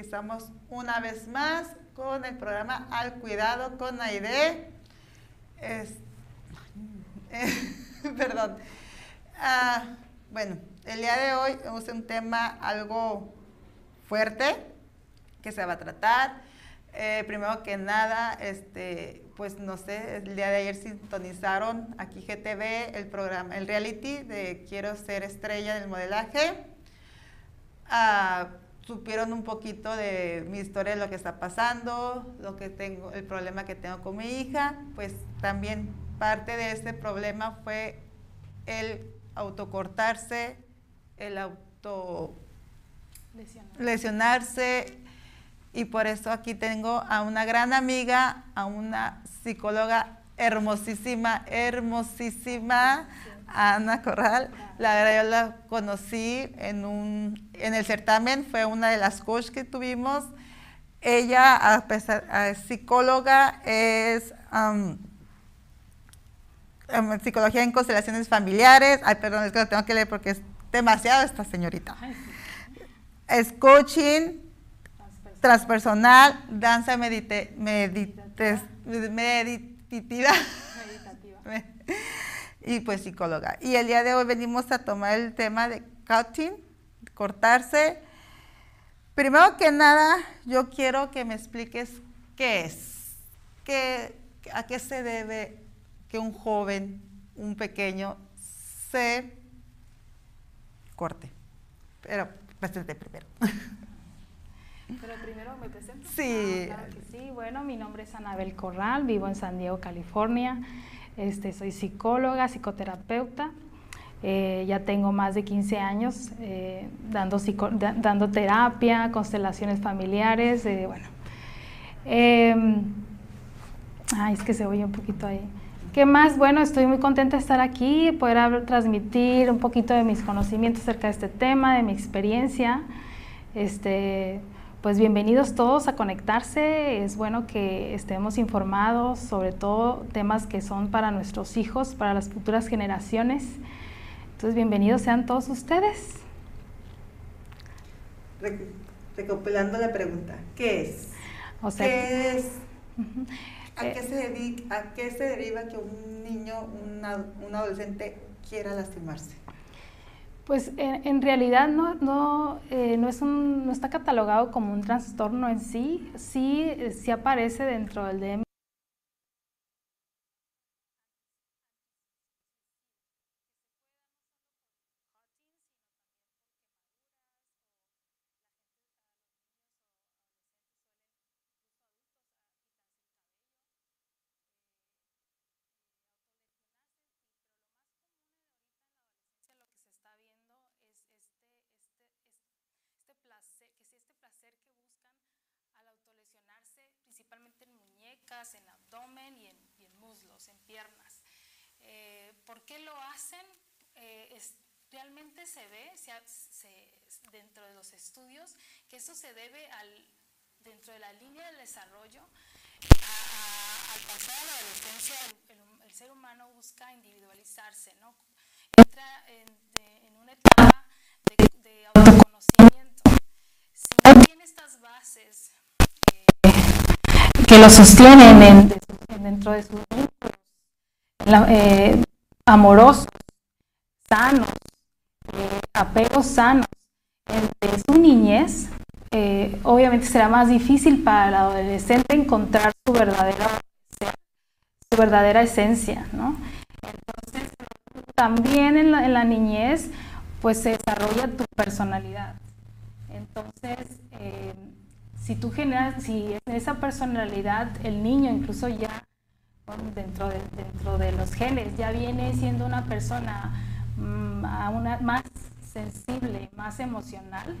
Estamos una vez más con el programa Al Cuidado con Aide. Es, perdón. Ah, bueno, el día de hoy es un tema algo fuerte que se va a tratar. Eh, primero que nada, este, pues no sé, el día de ayer sintonizaron aquí GTV el programa, el reality de Quiero ser estrella del modelaje. Ah, supieron un poquito de mi historia, de lo que está pasando, lo que tengo, el problema que tengo con mi hija, pues también parte de ese problema fue el autocortarse, el auto lesionarse. y por eso aquí tengo a una gran amiga, a una psicóloga hermosísima, hermosísima, Ana Corral. La verdad, yo la conocí en, un, en el certamen, fue una de las coaches que tuvimos. Ella, a pesar, es psicóloga, es um, psicología en constelaciones familiares. Ay, perdón, es que lo tengo que leer porque es demasiado esta señorita. Es coaching transpersonal, danza medite, medite, meditativa. y pues psicóloga. Y el día de hoy venimos a tomar el tema de cutting, cortarse. Primero que nada, yo quiero que me expliques qué es, qué, a qué se debe que un joven, un pequeño, se corte. Pero preséntate primero. Pero primero me presento. Sí. Ah, claro que sí. Bueno, mi nombre es Anabel Corral, vivo en San Diego, California. Este, soy psicóloga, psicoterapeuta. Eh, ya tengo más de 15 años eh, dando, terapia, constelaciones familiares. Eh, bueno. ay, es que se oye un poquito ahí. ¿Qué más? Bueno, estoy muy contenta de estar aquí, poder transmitir un poquito de mis conocimientos acerca de este tema, de mi experiencia. Este, pues bienvenidos todos a conectarse. Es bueno que estemos informados sobre todo temas que son para nuestros hijos, para las futuras generaciones. Entonces, bienvenidos sean todos ustedes. Recopilando la pregunta, ¿qué es? O sea, ¿Qué es? Uh -huh. ¿A, qué se dedica, ¿A qué se deriva que un niño, una, un adolescente quiera lastimarse? Pues en, en realidad no, no, eh, no, es un, no está catalogado como un trastorno en sí, sí, sí aparece dentro del DM. Principalmente en muñecas, en abdomen y en, y muslos, en piernas. Eh, ¿Por qué lo hacen? Eh, realmente se ve dentro de los estudios que eso se debe al, dentro de la línea del desarrollo, a, al pasar a la adolescencia, el, ser humano busca individualizarse, entra en, de, una etapa de, autoconocimiento. Si tiene estas bases, que lo sostienen en, dentro de sus vínculos eh, amorosos, sanos, eh, apegos sanos. de su niñez, eh, obviamente será más difícil para el adolescente encontrar su verdadera, su verdadera esencia, ¿no? Entonces, también en la, en la niñez, pues se desarrolla tu personalidad. Entonces, eh, si tú generas, si esa personalidad el niño incluso ya dentro de, dentro de los genes ya viene siendo una persona mm, una, más sensible, más emocional,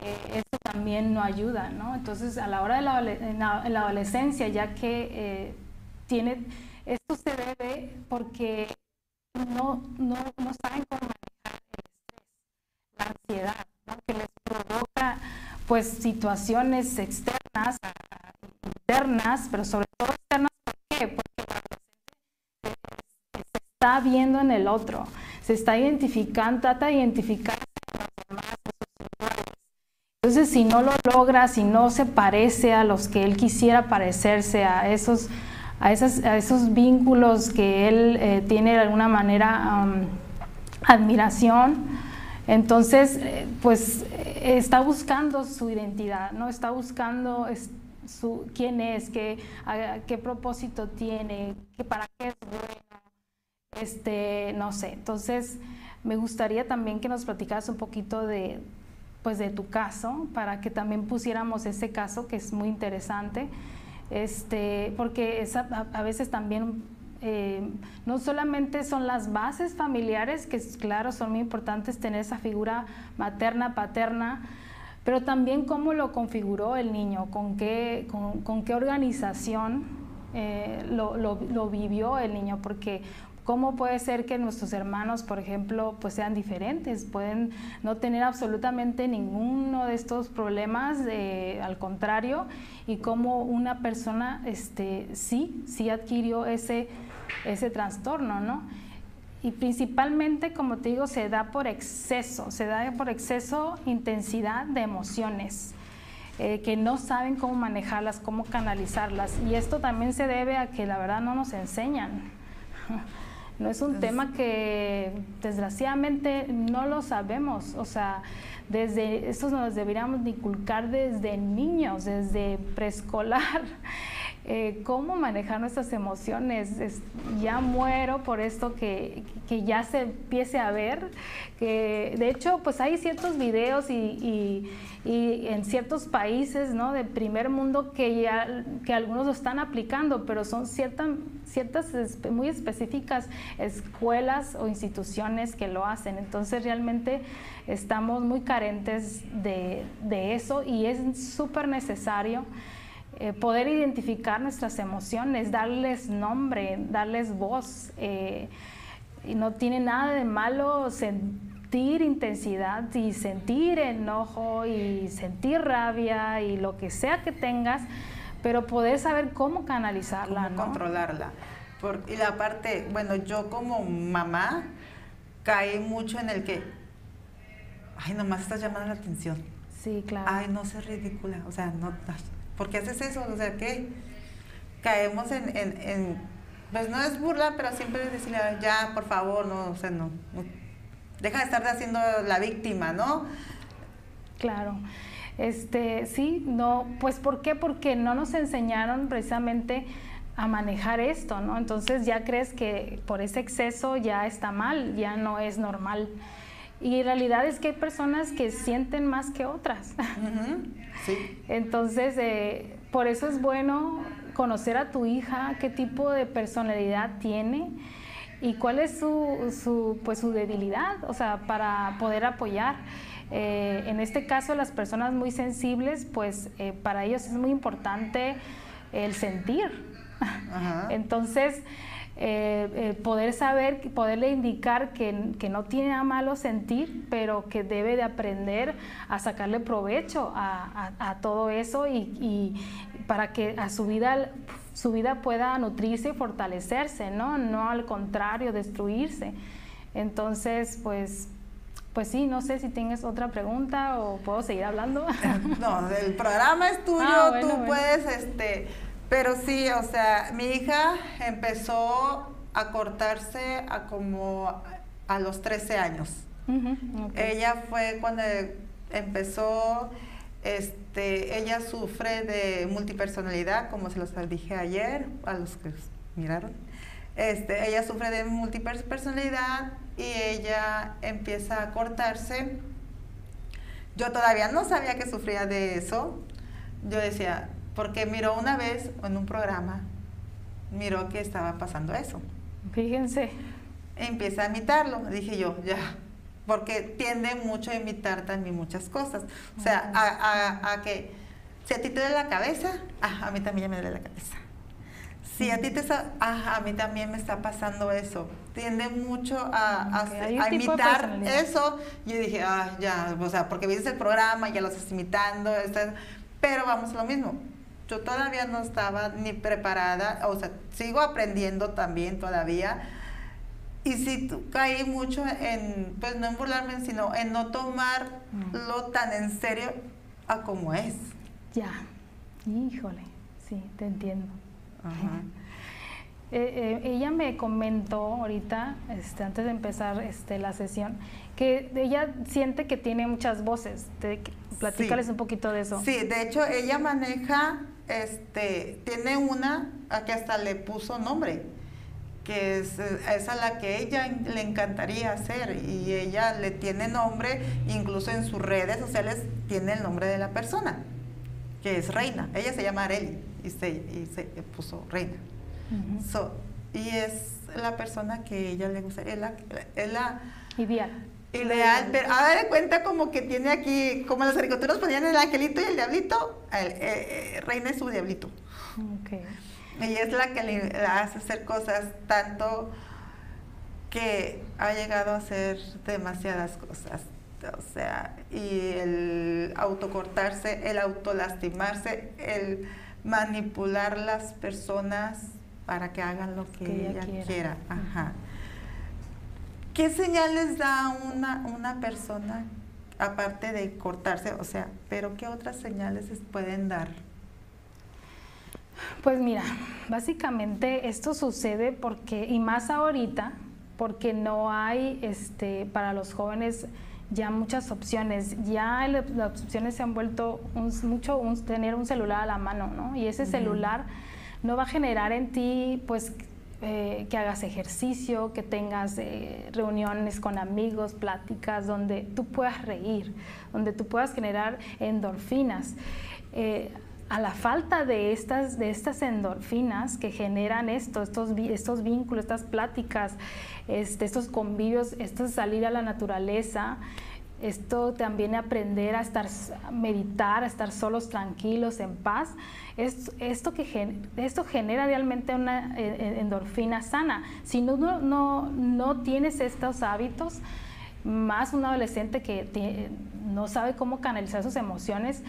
eh, eso también no ayuda, ¿no? Entonces, a la hora de la, la, adolescencia, ya que eh, tiene, esto se debe porque no, no, no saben cómo manejar el estrés, la ansiedad, que les provoca pues situaciones externas, internas, pero sobre todo externas, ¿por qué? Porque se está viendo en el otro, se está identificando, trata de entonces, si no lo logra, si no se parece a los que él quisiera parecerse, a esos, a a esos vínculos que él eh, tiene de alguna manera admiración, entonces, eh, pues eh, está buscando su identidad, ¿no? Está buscando quién es, qué, qué propósito tiene, para qué es bueno, este, no sé. Entonces, me gustaría también que nos platicaras un poquito de, pues de tu caso, para que también pusiéramos ese caso que es muy interesante, este, porque a, veces también eh, no solamente son las bases familiares, que claro, son muy importantes tener esa figura materna, paterna, pero también cómo lo configuró el niño, con qué, con, qué organización eh, lo, lo, vivió el niño, porque ¿Cómo puede ser que nuestros hermanos, por ejemplo, pues sean diferentes? Pueden no tener absolutamente ninguno de estos problemas, eh, al contrario, y cómo una persona este, sí, sí adquirió ese, ese trastorno, ¿no? Y principalmente, como te digo, se da por exceso, se da por exceso intensidad de emociones. Eh, que no saben cómo manejarlas, cómo canalizarlas. Y esto también se debe a que la verdad no nos enseñan. No es un tema que desgraciadamente no lo sabemos. O sea, desde esto nos deberíamos inculcar desde niños, desde preescolar. Eh, cómo manejar nuestras emociones. ya muero por esto que, que, ya se empiece a ver. Que, de hecho, pues hay ciertos videos y, y, en ciertos países ¿no? del primer mundo que ya que algunos lo están aplicando, pero son ciertas ciertas muy específicas escuelas o instituciones que lo hacen. Entonces realmente estamos muy carentes de, de eso y es súper necesario eh, poder identificar nuestras emociones, darles nombre, darles voz. Eh, y no tiene nada de malo sentir intensidad y sentir enojo y sentir rabia y lo que sea que tengas, pero poder saber cómo canalizarla. Cómo controlarla. y la parte, bueno, yo como mamá caí mucho en el que, ay, nomás estás llamando la atención. Sí, claro. Ay, no sé ridícula, o sea, no, ¿por qué haces eso? O sea, que caemos en, pues no es burla, pero siempre es ya, por favor, no, o sea, no, deja de estar haciendo la víctima, ¿no? Claro. Este, sí, no, pues ¿por qué? Porque no nos enseñaron precisamente a manejar esto, ¿no? Entonces ya crees que por ese exceso ya está mal, ya no es normal. Y en realidad es que hay personas que sienten más que otras. Entonces, eh, por eso es bueno conocer a tu hija, qué tipo de personalidad tiene y cuál es su, pues, su debilidad, o sea, para poder apoyar. Eh, en este caso, las personas muy sensibles, pues eh, para ellos es muy importante el sentir. Entonces, eh, eh, poder saber, poderle indicar que, no tiene a malo sentir, pero que debe de aprender a sacarle provecho a, todo eso y, para que a su vida, su vida pueda nutrirse y fortalecerse, ¿no? No al contrario, destruirse. Entonces, pues pues sí, no sé si tienes otra pregunta o puedo seguir hablando. No, el programa es tuyo, ah, tú puedes este pero sí, o sea, mi hija empezó a cortarse a como a los 13 años. Ella fue cuando empezó, este, ella sufre de multipersonalidad, como se los dije ayer, a los que miraron. Este, ella sufre de multipersonalidad y ella empieza a cortarse. Yo todavía no sabía que sufría de eso. Yo decía, porque miró una vez en un programa, miró que estaba pasando eso. Fíjense. Empieza a imitarlo. Dije yo, ya, porque tiende mucho a imitar también muchas cosas. O sea, a, que si a ti te duele la cabeza, ah, a mí también me duele la cabeza. Si a ti te está, ah, a mí también me está pasando eso. Tiende mucho a, a, imitar eso. Y yo dije, ah, ya, o sea, porque viste el programa, ya lo estás imitando, pero vamos a lo mismo. Yo todavía no estaba ni preparada, o sea, sigo aprendiendo también todavía y sí caí mucho en, pues no en burlarme, sino en no tomarlo tan en serio a como es. Ya, híjole, sí, te entiendo. Eh, eh, ella me comentó ahorita, este, antes de empezar este, la sesión, que ella siente que tiene muchas voces. Te, platícales un poquito de eso. Sí, de hecho ella maneja, este, tiene una a que hasta le puso nombre que es, a la que ella le encantaría hacer y ella le tiene nombre, incluso en sus redes sociales tiene el nombre de la persona, que es Reina. Ella se llama Areli y se, y se puso Reina. y es la persona que ella le gusta, es la, es la ideal. Ideal, pero a de cuenta como que tiene aquí, como las caricaturas ponían el angelito y el diablito, eh, eh, Reina es su diablito. Okay. Ella es la que le hace hacer cosas tanto que ha llegado a hacer demasiadas cosas. O sea, y el autocortarse, el autolastimarse, el manipular las personas para que hagan lo que, ella, quiera. Ajá. ¿Qué señales da una, una persona aparte de cortarse? O sea, pero ¿qué otras señales pueden dar? Pues mira, básicamente esto sucede porque, y más ahorita, porque no hay este, para los jóvenes ya muchas opciones. Ya las opciones se han vuelto mucho tener un celular a la mano, ¿no? Y ese celular no va a generar en ti, pues, eh, que hagas ejercicio, que tengas eh, reuniones con amigos, pláticas, donde tú puedas reír, donde tú puedas generar endorfinas. Eh, a la falta de estas, de estas endorfinas que generan esto, estos, estos vínculos, estas pláticas, este, estos convivios, esto salir a la naturaleza, esto también aprender a estar, meditar, a estar solos, tranquilos, en paz, es, esto, que, esto genera realmente una eh, eh, endorfina sana. Si no, no, no tienes estos hábitos, más un adolescente que no sabe cómo canalizar sus emociones,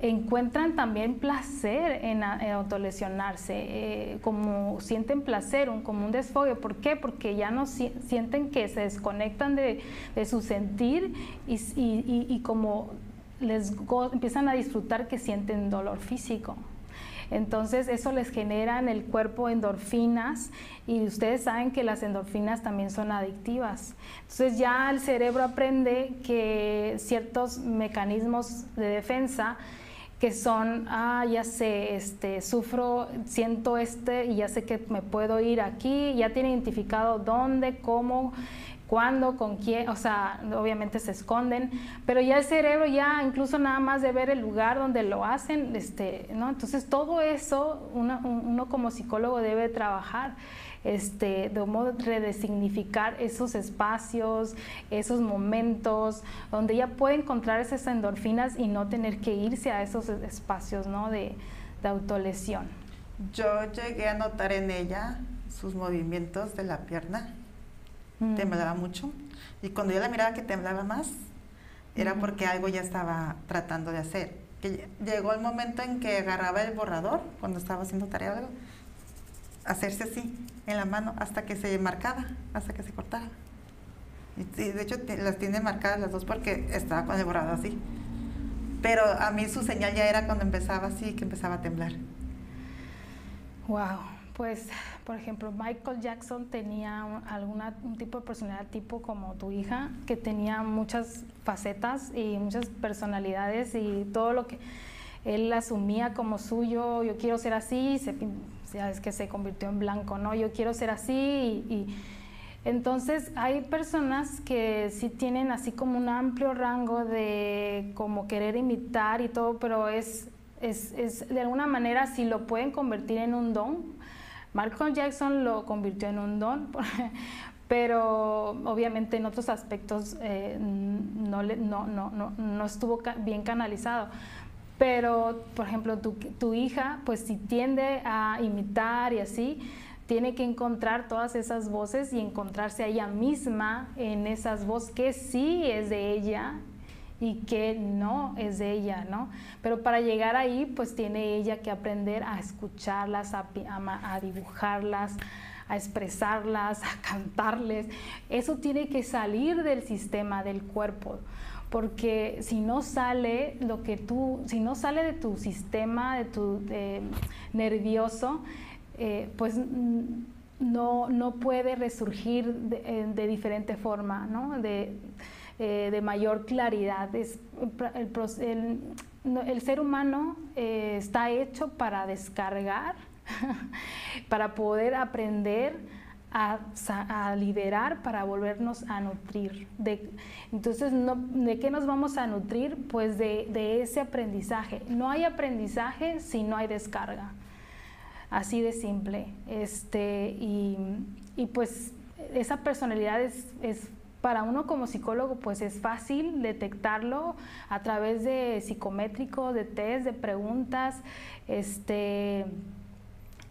encuentran también placer en, autolesionarse, eh, como sienten placer, un, como un desfogue. ¿Por qué? Porque ya no sienten que se desconectan de, su sentir y, como les empiezan a disfrutar que sienten dolor físico. Entonces eso les genera en el cuerpo endorfinas y ustedes saben que las endorfinas también son adictivas. Entonces ya el cerebro aprende que ciertos mecanismos de defensa que son, ah, ya sé, este, sufro, siento este y ya sé que me puedo ir aquí, ya tiene identificado dónde, cómo, cuándo, con quién, o sea, obviamente se esconden, pero ya el cerebro ya incluso nada más de ver el lugar donde lo hacen, este, ¿no? Entonces todo eso uno, uno como psicólogo debe trabajar este, de modo redesignificar esos espacios, esos momentos, donde ella puede encontrar esas endorfinas y no tener que irse a esos espacios ¿no? de, de autolesión. Yo llegué a notar en ella sus movimientos de la pierna, mm. temblaba mucho, y cuando yo la miraba que temblaba más, era porque algo ya estaba tratando de hacer. Que llegó el momento en que agarraba el borrador cuando estaba haciendo tarea o algo, hacerse así en la mano hasta que se marcaba, hasta que se cortaba. Y, de hecho las tiene marcadas las dos porque estaba con el borrado así. Pero a mí su señal ya era cuando empezaba así, que empezaba a temblar. Wow, Pues, por ejemplo, Michael Jackson tenía un, alguna, un tipo de personalidad tipo como tu hija, que tenía muchas facetas y muchas personalidades y todo lo que él asumía como suyo, yo quiero ser así, ya es que se convirtió en blanco, ¿no? Yo quiero ser así y entonces hay personas que sí tienen así como un amplio rango de como querer imitar y todo, pero es, es, de alguna manera si lo pueden convertir en un don. Michael Jackson lo convirtió en un don, pero obviamente en otros aspectos eh, no, no, no, no, estuvo bien canalizado. Pero, por ejemplo, tu, tu hija, pues si tiende a imitar y así, tiene que encontrar todas esas voces y encontrarse a ella misma en esas voces que sí es de ella y que no es de ella, ¿no? Pero para llegar ahí, pues tiene ella que aprender a escucharlas, a, a, dibujarlas, a expresarlas, a cantarles. Eso tiene que salir del sistema del cuerpo, porque si no sale lo que tú, si no sale de tu sistema, de tu nervioso, eh, pues no, no, puede resurgir de, de diferente forma, ¿no? de, eh, de, mayor claridad. El, ser humano eh, está hecho para descargar, para poder aprender a, a, liberar, para volvernos a nutrir. Entonces, ¿de qué nos vamos a nutrir? Pues de, de ese aprendizaje. No hay aprendizaje si no hay descarga así de simple. Este, y, pues esa personalidad es, para uno como psicólogo, pues es fácil detectarlo a través de psicométricos, de test, de preguntas, este,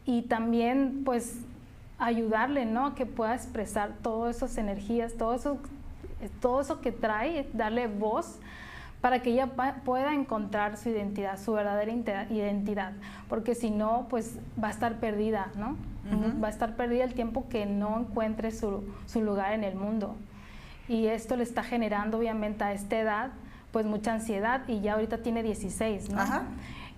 y también pues ayudarle, ¿no? Que pueda expresar todas esas energías, todo eso, todo eso que trae, darle voz para que ella pueda encontrar su identidad, su verdadera identidad, porque si no, pues va a estar perdida, ¿no? Va a estar perdida el tiempo que no encuentre su, lugar en el mundo. Y esto le está generando, obviamente, a esta edad, pues mucha ansiedad y ya ahorita tiene 16, ¿no?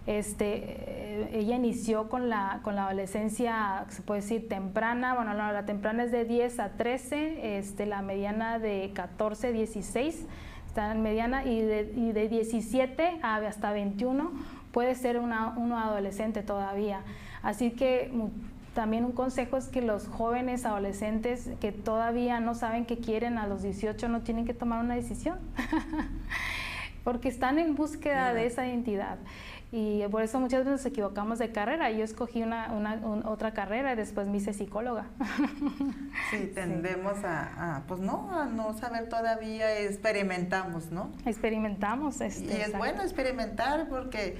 Este, eh, ella inició con la, con la adolescencia, se puede decir, temprana, bueno, la temprana es de 10 a 13, este, la mediana de 14, 16, está en mediana y de, y de 17 hasta 21 puede ser una, uno adolescente todavía. Así que también un consejo es que los jóvenes adolescentes que todavía no saben qué quieren a los 18 no tienen que tomar una decisión, porque están en búsqueda de esa identidad. Y por eso muchas veces nos equivocamos de carrera. Yo escogí una, otra carrera y después me hice psicóloga. Sí, tendemos A, pues no, a no saber todavía, experimentamos, ¿no? Experimentamos. Este, y es bueno experimentar porque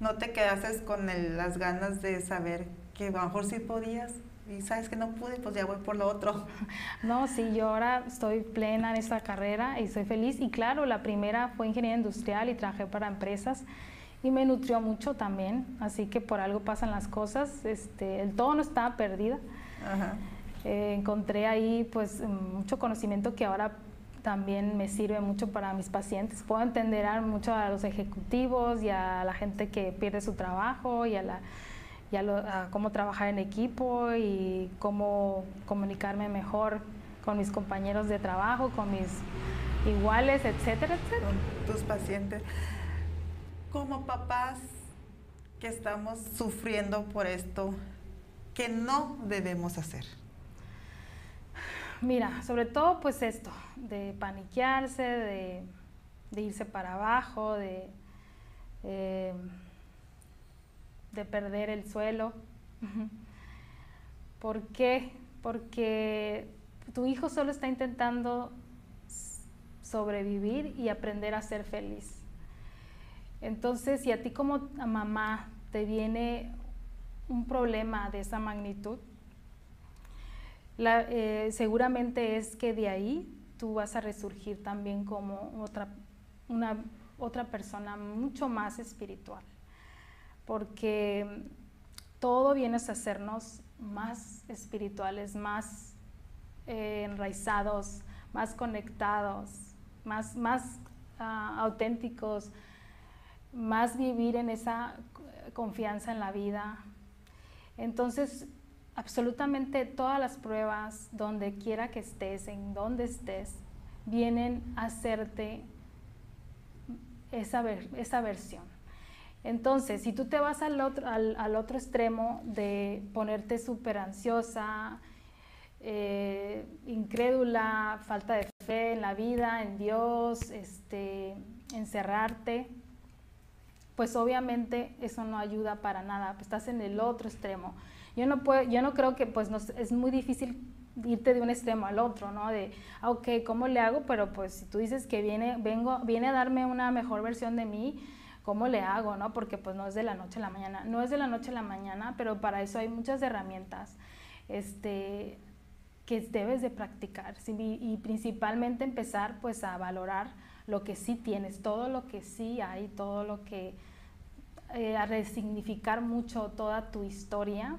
no te quedases con las ganas de saber que a lo mejor sí podías y sabes que no pude, pues ya voy por lo otro. No, sí, yo ahora estoy plena en esta carrera y soy feliz. Y claro, la primera fue ingeniería industrial y trabajé para empresas y me nutrió mucho también, así que por algo pasan las cosas, este, el todo no estaba perdida. Eh, encontré ahí pues mucho conocimiento que ahora también me sirve mucho para mis pacientes. Puedo entender mucho a los ejecutivos y a la gente que pierde su trabajo y a, la, y a, cómo trabajar en equipo y cómo comunicarme mejor con mis compañeros de trabajo, con mis iguales, etcétera, etcétera. Con tus pacientes como papás que estamos sufriendo por esto, que no debemos hacer? Mira, sobre todo pues esto, de paniquearse, de, irse para abajo, de, eh, de perder el suelo. ¿Por qué? Porque tu hijo solo está intentando sobrevivir y aprender a ser feliz. Entonces, si a ti como mamá te viene un problema de esa magnitud, eh, seguramente es que de ahí tú vas a resurgir también como otra, una, otra persona mucho más espiritual, porque todo viene a hacernos más espirituales, más eh, enraizados, más conectados, más, más ah, auténticos, más vivir en esa confianza en la vida. Entonces, absolutamente todas las pruebas, donde quiera que estés, en donde estés, vienen a hacerte esa, esa versión. Entonces, si tú te vas al otro, al, otro extremo de ponerte súper ansiosa, eh, incrédula, falta de fe en la vida, en Dios, este, encerrarte, pues obviamente eso no ayuda para nada, estás en el otro extremo. Yo no, puedo, yo no creo que pues es muy difícil irte de un extremo al otro, ¿no? De, ah, ok, ¿cómo le hago? Pero pues si tú dices que viene, vengo, viene a darme una mejor versión de mí, ¿cómo le hago? ¿no? Porque pues no es de la noche a la mañana. No es de la noche a la mañana, pero para eso hay muchas herramientas este, que debes de practicar. y, principalmente empezar pues a valorar lo que sí tienes, todo lo que sí hay, todo lo que... Eh, a resignificar mucho toda tu historia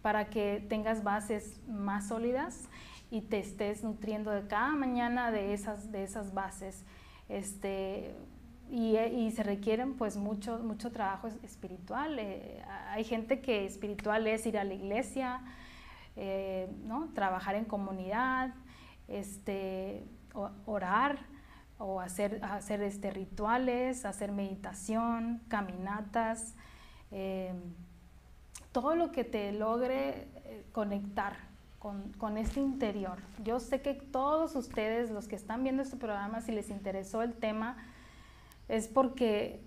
para que tengas bases más sólidas y te estés nutriendo de cada mañana de esas, de esas bases. Este, y, se requieren pues mucho, mucho trabajo espiritual. Eh, hay gente que espiritual es ir a la iglesia, eh, ¿no? trabajar en comunidad, este, orar o hacer, hacer este, rituales, hacer meditación, caminatas, eh, todo lo que te logre conectar con, con, este interior. Yo sé que todos ustedes, los que están viendo este programa, si les interesó el tema, es porque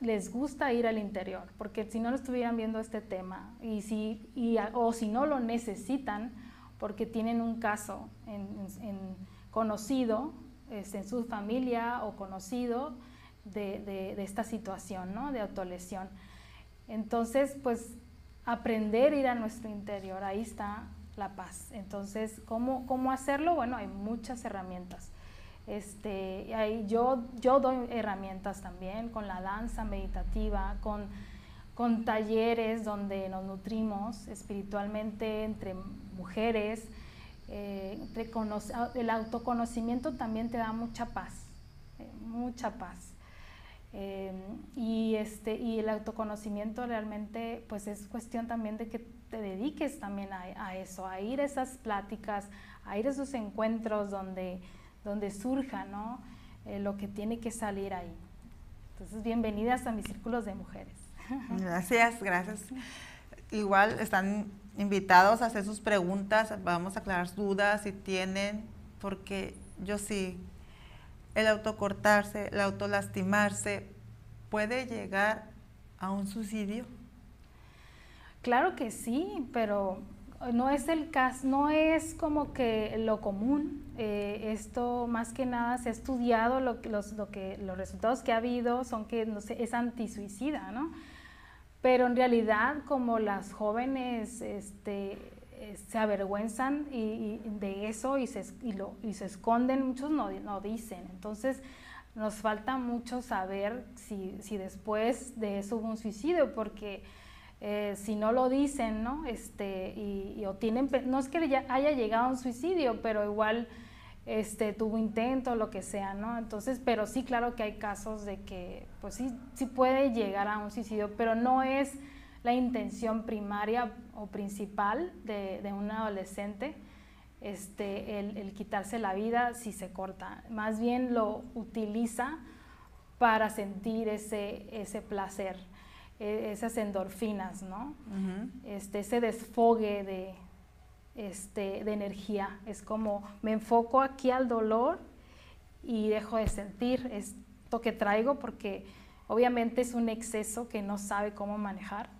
les gusta ir al interior, porque si no estuvieran viendo este tema y si, o si no lo necesitan, porque tienen un caso en, conocido en su familia o conocido de, esta situación, ¿no? de autolesión. Entonces, pues aprender a ir a nuestro interior, ahí está la paz. Entonces, ¿cómo, cómo hacerlo? Bueno, hay muchas herramientas. Este, ahí yo, yo doy herramientas también con la danza meditativa, con, con talleres donde nos nutrimos espiritualmente entre mujeres. Eh, el autoconocimiento también te da mucha paz, eh, mucha paz. Eh, y, este, y el autoconocimiento realmente pues es cuestión también de que te dediques también a, a eso, a ir a esas pláticas, a ir a esos encuentros donde donde surja ¿no? Eh, lo que tiene que salir ahí. Entonces, bienvenidas a mis círculos de mujeres. Gracias, gracias. Igual están invitados a hacer sus preguntas, vamos a aclarar dudas si tienen, porque yo sí, el autocortarse, el autolastimarse, puede llegar a un suicidio. Claro que sí, pero no es el caso, no es como que lo común. Eh, esto más que nada se ha estudiado, lo, los, lo que, los resultados que ha habido son que no sé, es antisuicida, ¿no? Pero en realidad como las jóvenes este, eh, se avergüenzan y, de eso y se, y, lo, y se esconden, muchos no, no, dicen. Entonces nos falta mucho saber si, si después de eso hubo un suicidio, porque eh, si no lo dicen, ¿no? Este, y, o tienen, no es que haya llegado un suicidio, pero igual este, tuvo intento, lo que sea, ¿no? Entonces, pero sí, claro que hay casos de que, pues sí, sí puede llegar a un suicidio, pero no es la intención primaria o principal de, de un adolescente este, el, el, quitarse la vida si se corta. Más bien lo utiliza para sentir ese, ese placer. E, esas endorfinas, ¿no? este, ese desfogue de, este, de energía. Es como me enfoco aquí al dolor y dejo de sentir esto que traigo porque obviamente es un exceso que no sabe cómo manejar.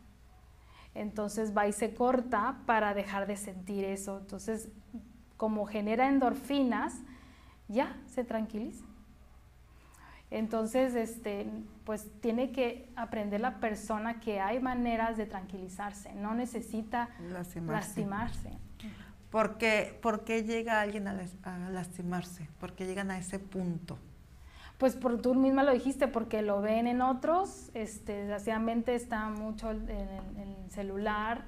Entonces va y se corta para dejar de sentir eso. Entonces, como genera endorfinas, ya se tranquiliza. Entonces, este, pues tiene que aprender la persona que hay maneras de tranquilizarse, no necesita lastimarse. ¿Por, qué, llega alguien a, lastimarse? ¿Por qué llegan a ese punto? Pues por tú misma lo dijiste, porque lo ven en otros, este, desgraciadamente está mucho en el, celular,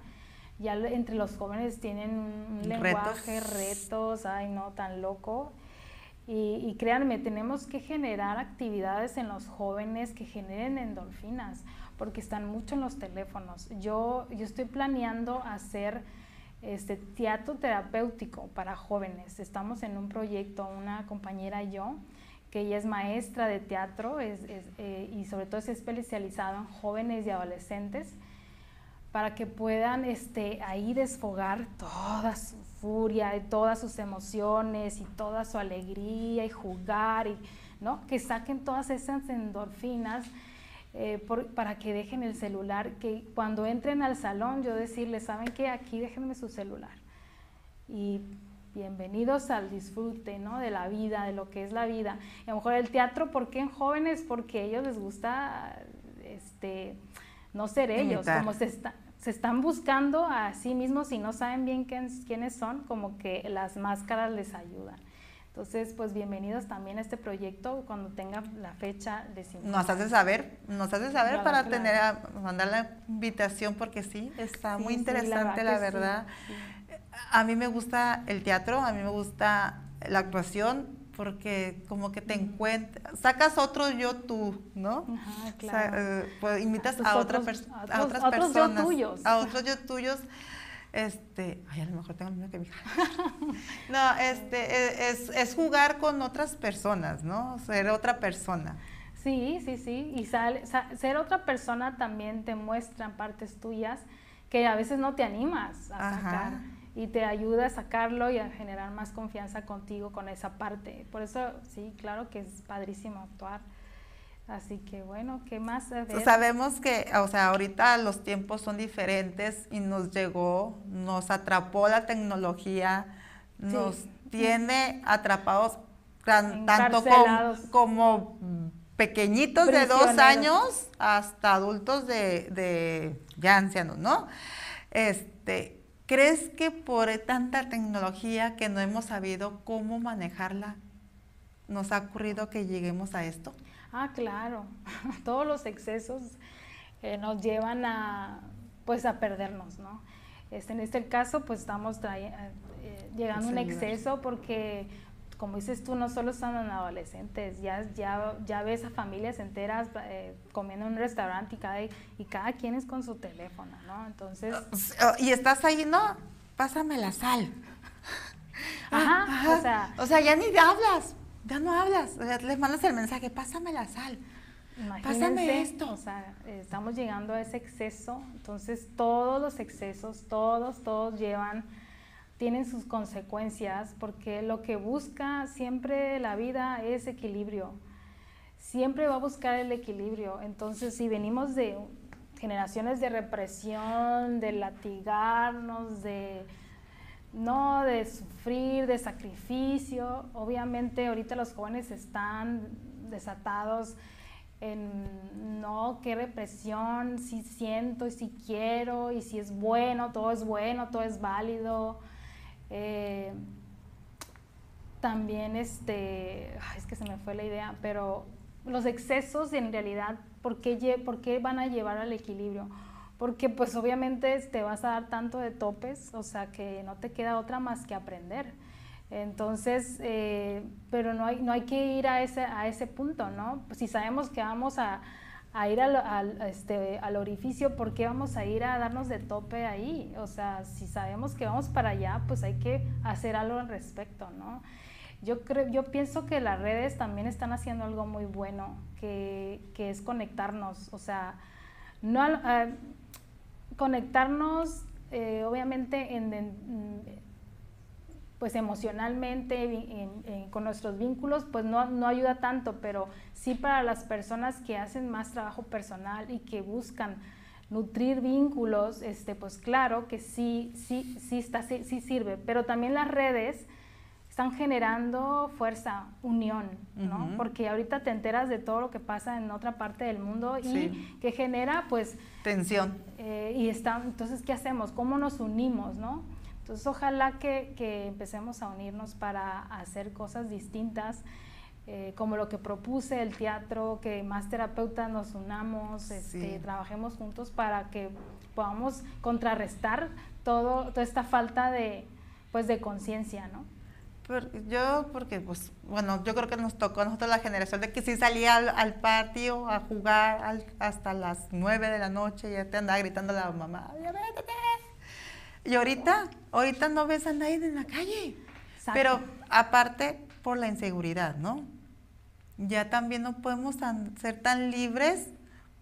ya entre los jóvenes tienen un lenguaje, retos, ay no, tan loco Y, créanme, tenemos que generar actividades en los jóvenes que generen endorfinas, porque están mucho en los teléfonos. Yo, yo estoy planeando hacer este, teatro terapéutico para jóvenes. Estamos en un proyecto, una compañera y yo, que ella es maestra de teatro eh, y sobre todo es especializada en jóvenes y adolescentes para que puedan este, ahí desfogar toda su furia y todas sus emociones y toda su alegría y jugar y ¿no? que saquen todas esas endorfinas eh, para que dejen el celular, que cuando entren al salón yo decirles, ¿saben qué? Aquí déjenme su celular. Y bienvenidos al disfrute, ¿no? De la vida, de lo que es la vida. Y a lo mejor el teatro, ¿por qué en jóvenes? Porque a ellos les gusta, este, no ser ellos, como se, se están buscando a sí mismos y no saben bien quiénes son, como que las máscaras les ayudan. Entonces, pues bienvenidos también a este proyecto cuando tenga la fecha de Nos hace saber, nos hace saber para tener a, mandar la invitación porque sí, está muy interesante la, verdad. a mí me gusta el teatro, a mí me gusta la actuación, porque como que te encuentras, sacas otro yo tú, ¿no? Ajá, claro. Eh, pues, invitas a, otra a, otras a otros personas, yo tuyos. a otros yo tuyos. Este, ay, a lo mejor tengo el mismo que mi No, este, e, es, es, jugar con otras personas, ¿no? Ser otra persona. Sí, sí, sí. Y sale, ser otra persona también te muestran partes tuyas que a veces no te animas a sacar y te ayuda a sacarlo y a generar más confianza contigo con esa parte. Por eso, sí, claro que es padrísimo actuar. Así que bueno, ¿qué más? Sabemos que, o sea, ahorita los tiempos son diferentes y nos llegó, nos atrapó la tecnología, nos tiene atrapados tanto como pequeñitos de dos años hasta adultos de, de ya ancianos, ¿no? Este, ¿Crees que por tanta tecnología que no hemos sabido cómo manejarla, nos ha ocurrido que lleguemos a esto? Ah, claro. Todos los excesos eh, nos llevan a, pues, a perdernos, ¿no? Este, en este caso, pues estamos eh, llegando a un exceso porque como dices tú, no solo son adolescentes, ya, ya, ya ves a familias enteras eh, comiendo en un restaurante y cada, y cada quien es con su teléfono, ¿no? Entonces... Ah, y estás ahí, no, pásame la sal. Ajá, o sea... O sea, ya ni hablas, ya no hablas, les mandas el mensaje, pásame la sal. Pásame esto. O sea, estamos llegando a ese exceso, entonces todos los excesos, todos, todos llevan tienen sus consecuencias porque lo que busca siempre la vida es equilibrio. Siempre va a buscar el equilibrio. Entonces, si venimos de generaciones de represión, de latigarnos, de no de sufrir, de sacrificio, obviamente ahorita los jóvenes están desatados en no, qué represión, si siento y si quiero y si es bueno, todo es bueno, todo es válido. Eh, también, este, es que se me fue la idea, pero los excesos en realidad, ¿por qué, ¿por qué van a llevar al equilibrio? Porque pues obviamente te vas a dar tanto de topes, o sea que no te queda otra más que aprender. Entonces, eh, pero no hay, no hay que ir a ese, a ese punto, ¿no? Si sabemos que vamos a, a ir al, este, al orificio, ¿por qué vamos a ir a darnos de tope ahí? O sea, si sabemos que vamos para allá, pues hay que hacer algo al respecto, ¿no? Yo, creo, yo pienso que las redes también están haciendo algo muy bueno, que, que es conectarnos, o sea, no conectarnos eh, obviamente en, en pues emocionalmente, con nuestros vínculos, pues no, no, ayuda tanto, pero sí para las personas que hacen más trabajo personal y que buscan nutrir vínculos, este, pues claro que sí, sí, sí, está, sí, sirve, pero también las redes están generando fuerza, unión, ¿no? Porque ahorita te enteras de todo lo que pasa en otra parte del mundo y que genera, pues... Tensión. Eh, y está, entonces, ¿qué hacemos? ¿Cómo nos unimos, no? Entonces, ojalá que, empecemos a unirnos para hacer cosas distintas, eh, como lo que propuse el teatro, que más terapeutas nos unamos, este, trabajemos juntos para que podamos contrarrestar todo, toda esta falta de, pues, de conciencia, ¿no? Yo, porque, pues, bueno, yo creo que nos tocó a nosotros la generación de que sí salía al, patio a jugar hasta las nueve de la noche y ya te andaba gritando la mamá, ya vétete. Y ahorita, ahorita no ves a nadie en la calle. Pero aparte, por la inseguridad, ¿no? Ya también no podemos ser tan libres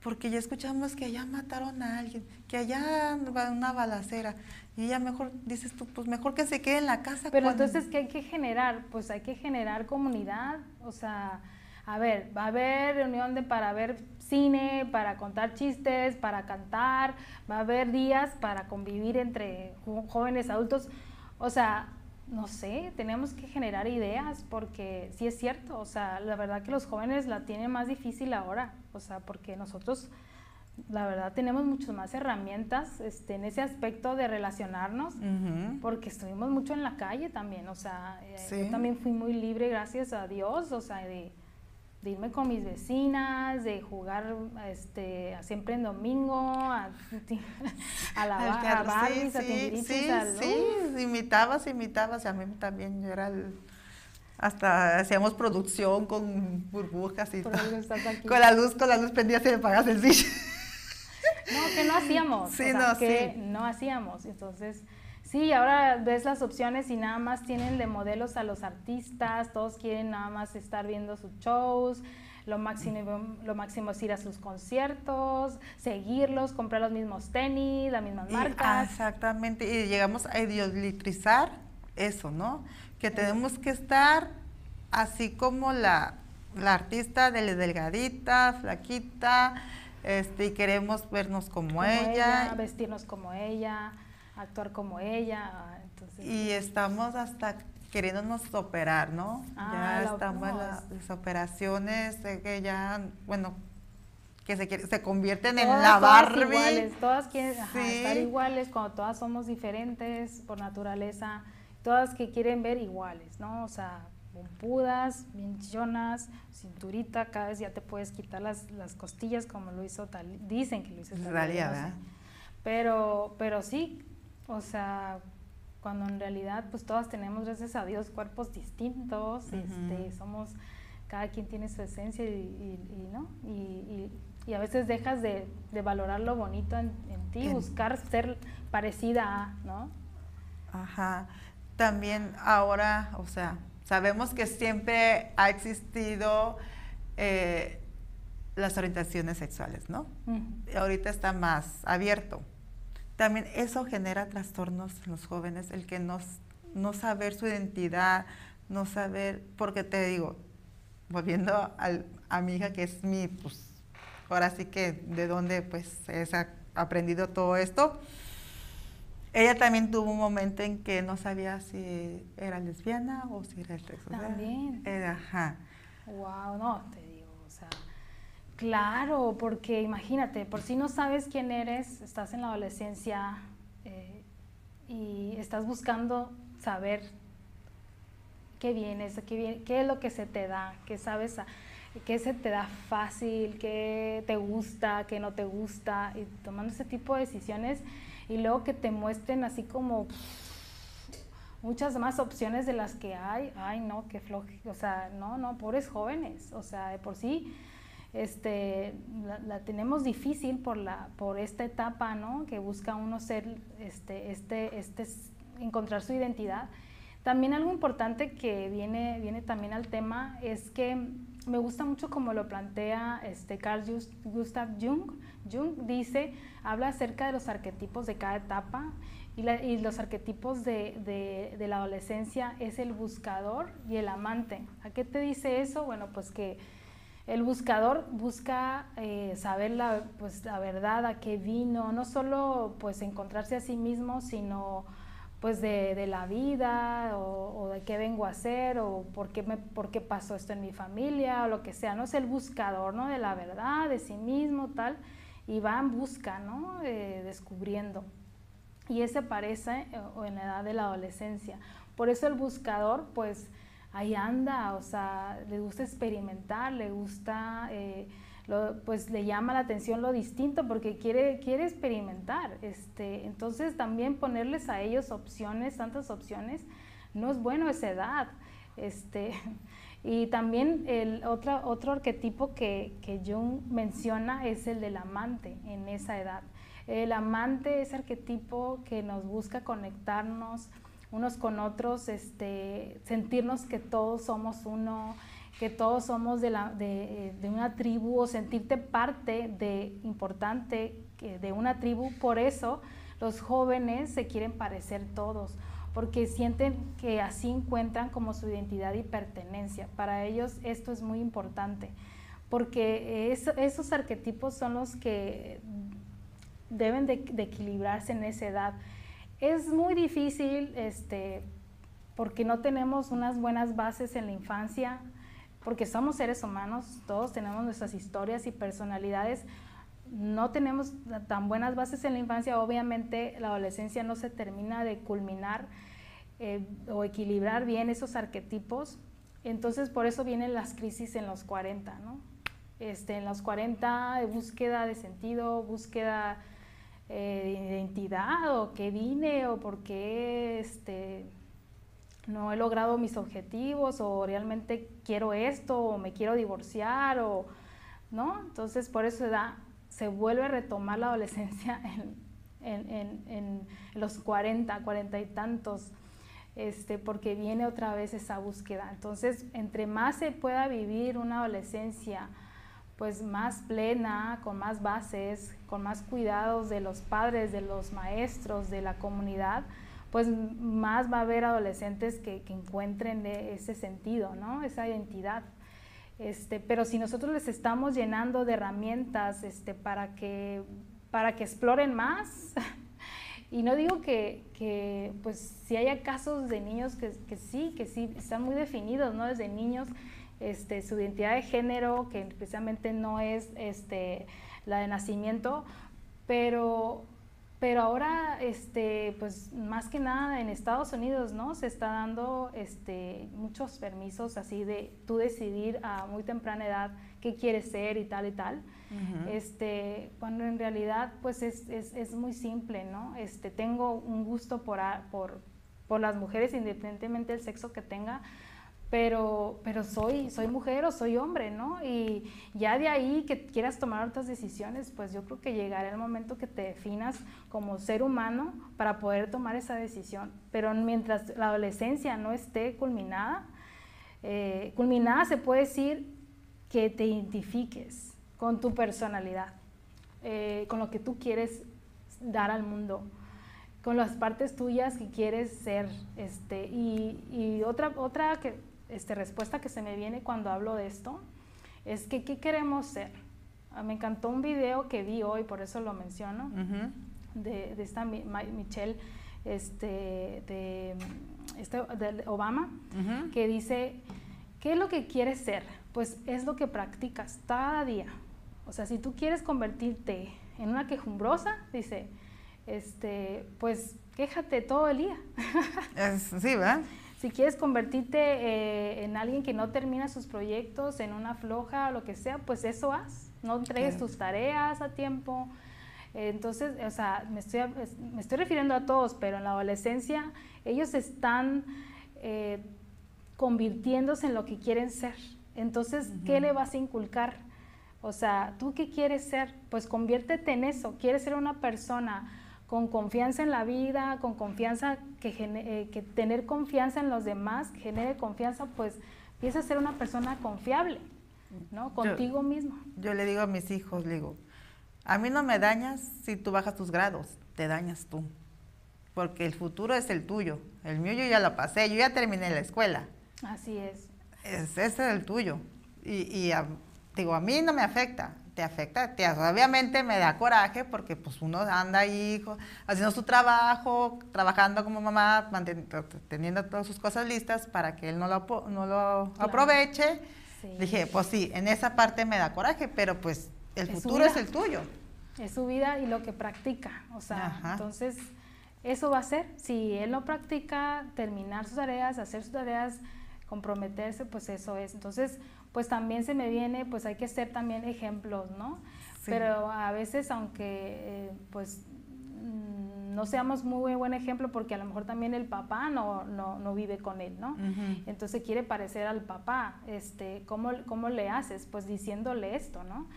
porque ya escuchamos que allá mataron a alguien, que allá va una balacera. Y ya mejor, dices tú, pues mejor que se quede en la casa. Pero entonces, ¿qué hay que generar? Pues hay que generar comunidad. O sea, a ver, va a haber reunión de para ver cine, para contar chistes, para cantar, va a haber días para convivir entre jóvenes, adultos. O sea, no sé, tenemos que generar ideas porque sí es cierto, o sea, la verdad que los jóvenes la tienen más difícil ahora, o sea, porque nosotros, la verdad, tenemos muchas más herramientas este, en ese aspecto de relacionarnos, porque estuvimos mucho en la calle también, o sea, eh, yo también fui muy libre, gracias a Dios, o sea, de de irme con mis vecinas, de jugar este, siempre en domingo, a, a la a Barbies, sí, a sí, sí, sí, imitabas, imitabas, y a mí también yo era el, hasta hacíamos producción con burbujas y todo. Con la luz, con la luz prendida se le pagas el bicho. No, que no hacíamos. Sí, no, que no hacíamos. Entonces, Sí, ahora ves las opciones y nada más tienen de modelos a los artistas, todos quieren nada más estar viendo sus shows, lo máximo, lo máximo es ir a sus conciertos, seguirlos, comprar los mismos tenis, las mismas marcas. exactamente, y llegamos a idiotizar eso, ¿no? Que tenemos que estar así como la, la artista de delgadita, flaquita, este, y queremos vernos como, ella. Vestirnos como ella actuar como ella. y estamos hasta queriéndonos operar, ¿no? Ah, ya estamos en las operaciones, que ya, bueno, que se, se convierten en la Barbie. Todas iguales, todas quieren estar iguales, cuando todas somos diferentes por naturaleza, todas que quieren ver iguales, ¿no? O sea, pompudas, bien chillonas, cinturita, cada vez ya te puedes quitar las, las costillas como lo hizo tal, dicen que lo hizo tal. ¿verdad? Pero, pero sí, o sea, cuando en realidad pues todas tenemos, gracias a Dios, cuerpos distintos, este, somos, cada quien tiene su esencia y, ¿no? Y, a veces dejas de, valorar lo bonito en, ti, buscar ser parecida a, ¿no? Ajá. También ahora, o sea, sabemos que siempre ha existido eh, las orientaciones sexuales, ¿no? Ahorita está más abierto también eso genera trastornos en los jóvenes, el que no, no saber su identidad, no saber, porque te digo, volviendo a mi hija que es mi, pues, ahora sí que de dónde pues he aprendido todo esto, ella también tuvo un momento en que no sabía si era lesbiana o si era heterosexual. También. ajá. Wow, no, te Claro, porque imagínate, por si no sabes quién eres, estás en la adolescencia eh, y estás buscando saber qué vienes, qué, qué es lo que se te da, qué sabes, qué se te da fácil, qué te gusta, qué no te gusta, y tomando ese tipo de decisiones y luego que te muestren así como muchas más opciones de las que hay, ay no, qué floje, o sea, no, no, pobres jóvenes, o sea, de por sí este, la, tenemos difícil por, la, por esta etapa, ¿no? Que busca uno ser, este, este, este, encontrar su identidad. También algo importante que viene, viene también al tema es que me gusta mucho como lo plantea este Carl Gustav Jung. Jung dice, habla acerca de los arquetipos de cada etapa y, los arquetipos de, de, de, la adolescencia es el buscador y el amante. ¿A qué te dice eso? Bueno, pues que el buscador busca eh, saber la, pues, la verdad, a qué vino, no solo pues encontrarse a sí mismo, sino pues de, la vida o, de qué vengo a hacer o por qué, me, por qué pasó esto en mi familia o lo que sea, ¿no? Es el buscador, ¿no? De la verdad, de sí mismo, tal, y va en busca, ¿no? Eh, descubriendo. Y ese aparece eh, en la edad de la adolescencia. Por eso el buscador, pues, ahí anda, o sea, le gusta experimentar, le gusta, eh, pues le llama la atención lo distinto porque quiere, quiere experimentar. Este, entonces también ponerles a ellos opciones, tantas opciones, no es bueno esa edad. Este, y también el otro, otro arquetipo que, que Jung menciona es el del amante en esa edad. El amante es arquetipo que nos busca conectarnos unos con otros, este, sentirnos que todos somos uno, que todos somos de, la, de, de, una tribu o sentirte parte de importante de una tribu. Por eso los jóvenes se quieren parecer todos, porque sienten que así encuentran como su identidad y pertenencia. Para ellos esto es muy importante, porque esos arquetipos son los que deben de, de, equilibrarse en esa edad. Es muy difícil, este, porque no tenemos unas buenas bases en la infancia, porque somos seres humanos, todos tenemos nuestras historias y personalidades. No tenemos tan buenas bases en la infancia, obviamente la adolescencia no se termina de culminar eh, o equilibrar bien esos arquetipos, entonces por eso vienen las crisis en los 40, ¿no? Este, en los 40 de búsqueda de sentido, búsqueda eh, de identidad, o qué vine, o por qué este, no he logrado mis objetivos o realmente quiero esto o me quiero divorciar o no entonces por eso da, se vuelve a retomar la adolescencia en, en, en, los 40 40 y tantos este, porque viene otra vez esa búsqueda entonces entre más se pueda vivir una adolescencia pues más plena, con más bases, con más cuidados de los padres, de los maestros, de la comunidad, pues más va a haber adolescentes que, encuentren ese sentido, ¿no? Esa identidad. Este, pero si nosotros les estamos llenando de herramientas este, para, que, para que exploren más, y no digo que, pues si haya casos de niños que, sí, que sí, están muy definidos, ¿no? Desde niños, este, su identidad de género, que especialmente no es este, la de nacimiento, pero pero ahora, este, pues más que nada en Estados Unidos, ¿no? Se está dando este, muchos permisos así de tú decidir a muy temprana edad qué quieres ser y tal y tal. este, cuando en realidad, pues es, es, es, muy simple, ¿no? Este, tengo un gusto por, por, por las mujeres, independientemente del sexo que tenga, pero, pero soy, soy mujer o soy hombre, ¿no? Y ya de ahí que quieras tomar otras decisiones, pues yo creo que llegará el momento que te definas como ser humano para poder tomar esa decisión. Pero mientras la adolescencia no esté culminada, eh, culminada se puede decir que te identifiques con tu personalidad, eh, con lo que tú quieres dar al mundo con las partes tuyas que quieres ser. Este, y, y otra, otra que este, respuesta que se me viene cuando hablo de esto es que ¿qué queremos ser? Ah, me encantó un video que vi hoy, por eso lo menciono, de, de, esta Michelle este, de, este, de Obama, que dice, ¿qué es lo que quieres ser? Pues es lo que practicas cada día. O sea, si tú quieres convertirte en una quejumbrosa, dice, este, pues quéjate todo el día. sí, ¿verdad? Si quieres convertirte eh, en alguien que no termina sus proyectos, en una floja o lo que sea, pues eso haz. No entregues tus tareas a tiempo. entonces, o sea, me estoy, me estoy refiriendo a todos, pero en la adolescencia ellos están eh, convirtiéndose en lo que quieren ser. Entonces, ¿qué le vas a inculcar? O sea, ¿tú qué quieres ser? Pues conviértete en eso. ¿Quieres ser una persona con confianza en la vida, con confianza, que, eh, que tener confianza en los demás, genere confianza, pues empieza a ser una persona confiable, ¿no? Contigo mismo. Yo le digo a mis hijos, le digo, a mí no me dañas si tú bajas tus grados, te dañas tú. Porque el futuro es el tuyo. El mío yo ya lo pasé, yo ya terminé la escuela. Así es. es ese es el tuyo. Y, digo, a mí no me afecta te afecta, te, obviamente me da coraje porque pues uno anda ahí haciendo su trabajo, trabajando como mamá, teniendo todas sus cosas listas para que él no lo, no lo aproveche. Dije, pues sí, en esa parte me da coraje, pero pues el futuro es el tuyo. Es su vida y lo que practica, o sea, entonces eso va a ser, si él no practica, terminar sus tareas, hacer sus tareas, comprometerse, pues eso es. Entonces, pues también se me viene, pues hay que ser también ejemplos, ¿no? Pero a veces, aunque eh, pues mm, no seamos muy buen ejemplo porque a lo mejor también el papá no, no, no vive con él, ¿no? Entonces quiere parecer al papá, este, ¿cómo, ¿cómo le haces? Pues diciéndole esto, ¿no?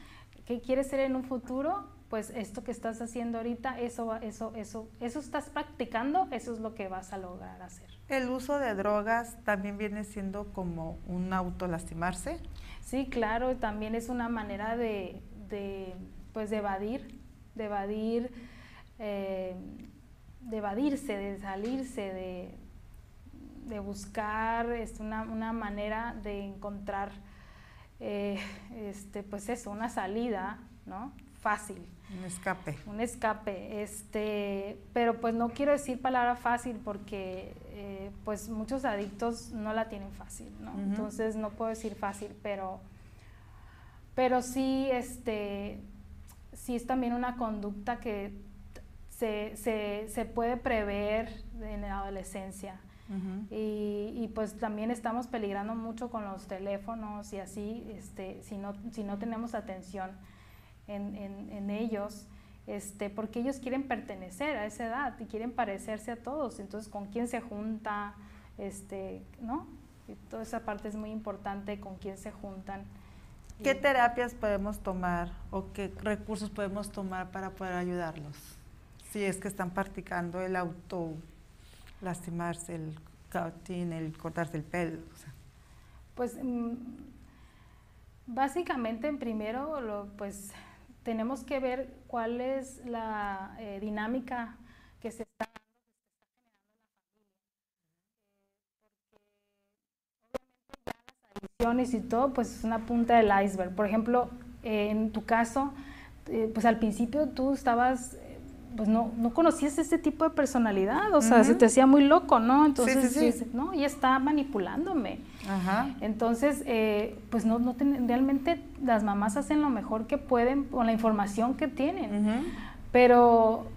¿Qué quieres ser en un futuro? Pues esto que estás haciendo ahorita, eso, eso, eso, eso estás practicando, eso es lo que vas a lograr hacer. ¿El uso de drogas también viene siendo como un autolastimarse? Sí, claro, también es una manera de, pues de evadir, de evadir, eh, de evadirse, de salirse, de, de buscar es una, una, manera de encontrar eh, este, pues eso, una salida, ¿no? Fácil. Un escape. Un escape, este, pero pues no quiero decir palabra fácil porque eh, pues muchos adictos no la tienen fácil, ¿no? Entonces no puedo decir fácil, pero, pero sí, este, sí es también una conducta que se, se, se puede prever en la adolescencia y, pues también estamos peligrando mucho con los teléfonos y así, este, si, no, si no tenemos atención en, en, ellos, este, porque ellos quieren pertenecer a esa edad y quieren parecerse a todos, entonces con quién se junta, este, ¿no? Y toda esa parte es muy importante, con quién se juntan. ¿Qué terapias podemos tomar o qué recursos podemos tomar para poder ayudarlos? Si es que están practicando el auto lastimarse, el cautín, el cortarse el pelo? Pues mm, básicamente en primero lo, pues tenemos que ver cuál es la eh, dinámica que se está ya las adicciones y todo pues es una punta del iceberg. Por ejemplo, en tu caso, eh, pues al principio tú estabas pues no, no conocías este tipo de personalidad, o sea, se te hacía muy loco, ¿no? Entonces, sí, sí, no, ella está manipulándome. Ajá. Entonces, eh, pues no, no realmente las mamás hacen lo mejor que pueden con la información que tienen, pero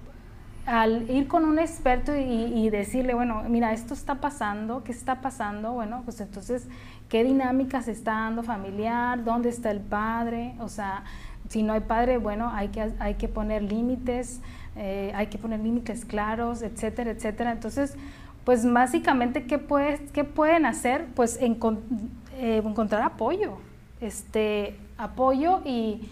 al ir con un experto y, y, decirle, bueno, mira, esto está pasando, ¿qué está pasando? Bueno, pues entonces, ¿qué dinámica se está dando familiar? ¿Dónde está el padre? O sea, si no hay padre, bueno, hay que, hay que poner límites. Eh, hay que poner límites claros, etcétera, etcétera. Entonces, pues básicamente, ¿qué, qué pueden hacer? Pues eh, encontrar apoyo, este, apoyo y,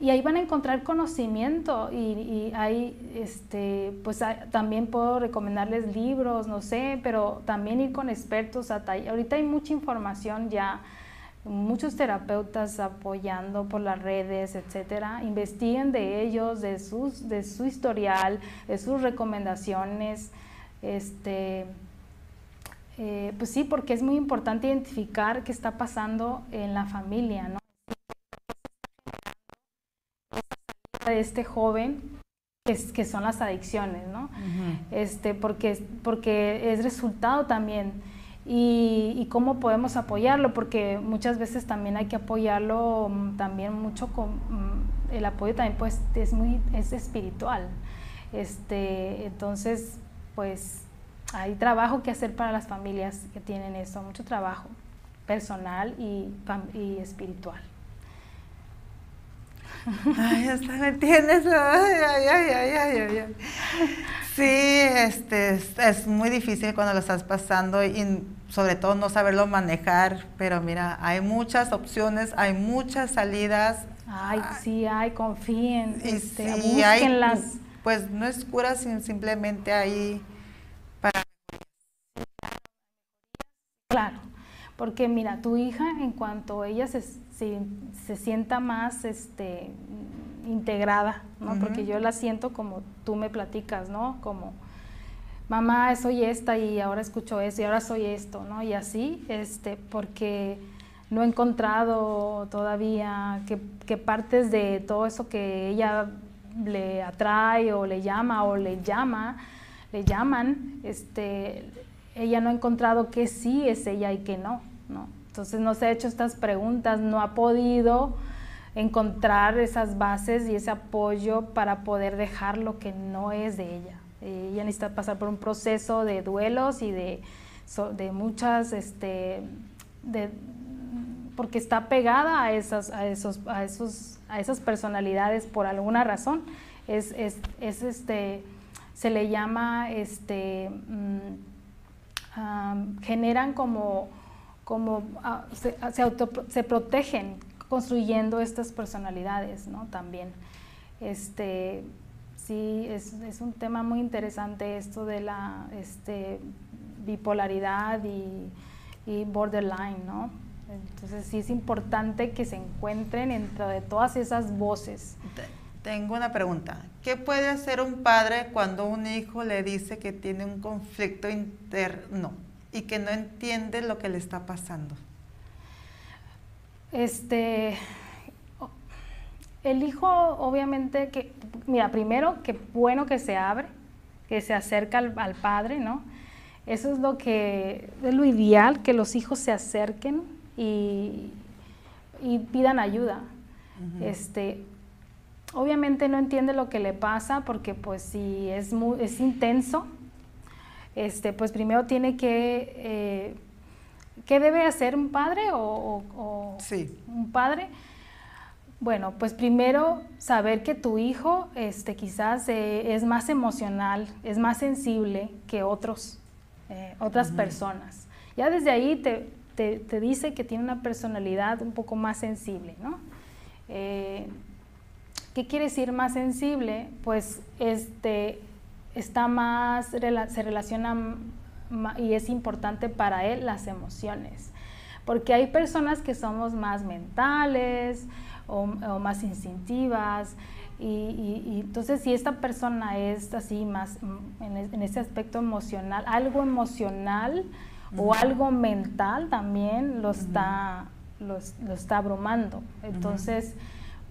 ahí van a encontrar conocimiento y, y ahí, este, pues también puedo recomendarles libros, no sé, pero también ir con expertos. Ahorita hay mucha información ya muchos terapeutas apoyando por las redes, etcétera, investiguen de ellos, de, sus, de su historial, de sus recomendaciones. Este, eh, pues sí, porque es muy importante identificar qué está pasando en la familia, ¿no? de este joven que, que son las adicciones, ¿no? este, porque, porque es resultado también y, cómo podemos apoyarlo, porque muchas veces también hay que apoyarlo mm, también mucho con mm, el apoyo también pues es muy es espiritual. Este, entonces, pues hay trabajo que hacer para las familias que tienen eso, mucho trabajo personal y, y espiritual. Ay, hasta me ay, ay, Sí, este, es, muy difícil cuando lo estás pasando y sobre todo no saberlo manejar, pero mira, hay muchas opciones, hay muchas salidas. Ay, sí, hay, confíen, y este, sí, hay, pues no es cura, sino simplemente ahí para... Claro, porque mira, tu hija en cuanto ella se, se, sienta más este, integrada, ¿no? Porque yo la siento como tú me platicas, ¿no? Como, mamá, soy esta y ahora escucho eso y ahora soy esto, ¿no? Y así, este, porque no he encontrado todavía qué partes de todo eso que ella le atrae o le llama o le llama, le llaman, este, ella no ha encontrado que sí es ella y que no, ¿no? Entonces no se ha hecho estas preguntas, no ha podido encontrar esas bases y ese apoyo para poder dejar lo que no es de ella. Ella necesita pasar por un proceso de duelos y de, de muchas, este, de, porque está pegada a esas, a, esos, a, esos, a esas personalidades por alguna razón. Es, es, es este, se le llama, este, mm, generan como, como ah, se, se, protegen construyendo estas personalidades, ¿no? También. Este, sí, es, es, un tema muy interesante esto de la este, bipolaridad y, y borderline, ¿no? Entonces sí es importante que se encuentren entre de todas esas voces. Tengo una pregunta. ¿Qué puede hacer un padre cuando un hijo le dice que tiene un conflicto interno y que no entiende lo que le está pasando? Este, el hijo obviamente que, mira, primero que bueno que se abre, que se acerca al, padre, ¿no? Eso es lo que es lo ideal, que los hijos se acerquen y, pidan ayuda. Este, obviamente no entiende lo que le pasa porque pues si es, muy, es intenso, este, pues primero tiene que, eh, ¿qué debe hacer un padre o, un padre? Bueno, pues primero saber que tu hijo este, quizás eh, es más emocional, es más sensible que otros, eh, otras personas. Ya desde ahí te, te, dice que tiene una personalidad un poco más sensible, ¿no? ¿Qué quiere decir más sensible? Pues este, está más, se relaciona y es importante para él las emociones. Porque hay personas que somos más mentales o, más instintivas. Y, entonces si esta persona es así más en, ese aspecto emocional, algo emocional o algo mental también lo, está, lo, está abrumando. Entonces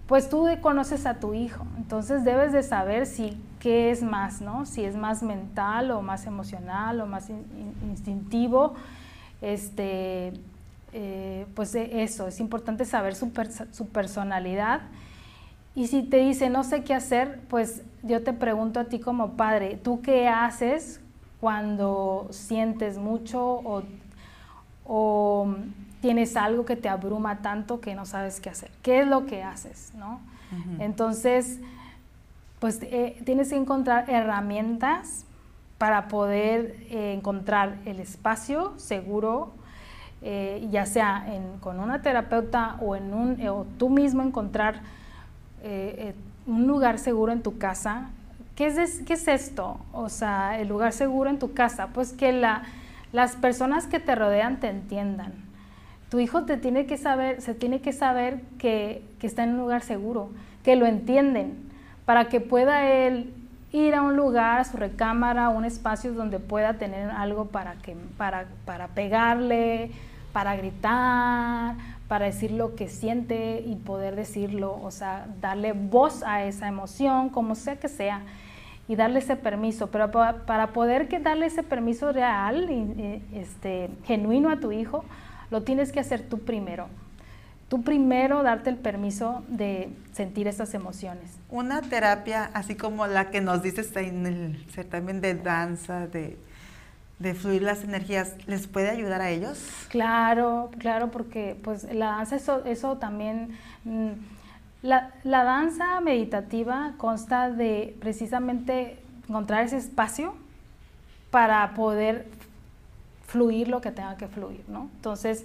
pues tú conoces a tu hijo, entonces debes de saber si qué es más, ¿no? Si es más mental o más emocional o más instintivo, este, eh, pues eso, es importante saber su, su, personalidad. Y si te dice no sé qué hacer, pues yo te pregunto a ti como padre, ¿tú qué haces cuando sientes mucho o, o tienes algo que te abruma tanto que no sabes qué hacer. ¿Qué es lo que haces? ¿no? Entonces, pues eh, tienes que encontrar herramientas para poder eh, encontrar el espacio seguro, eh, ya sea con una terapeuta o, en un, o tú mismo encontrar un lugar seguro en tu casa. ¿Qué es, ¿Qué es esto? O sea, el lugar seguro en tu casa, pues que la, las personas que te rodean te entiendan tu hijo te tiene que saber, se tiene que saber que, está en un lugar seguro, que lo entienden, para que pueda él ir a un lugar, a su recámara, un espacio donde pueda tener algo para, que, para, para pegarle, para gritar, para decir lo que siente y poder decirlo, o sea, darle voz a esa emoción, como sea que sea, y darle ese permiso. Pero para, poder darle ese permiso real, este, genuino a tu hijo, lo tienes que hacer tú primero. Tú primero darte el permiso de sentir esas emociones. Una terapia así como la que nos dices en el certamen de danza, de, fluir las energías, ¿les puede ayudar a ellos? Claro, claro, porque pues la danza, eso, eso también... Mm, la, la, danza meditativa consta de precisamente encontrar ese espacio para poder fluir lo que tenga que fluir, ¿no? Entonces,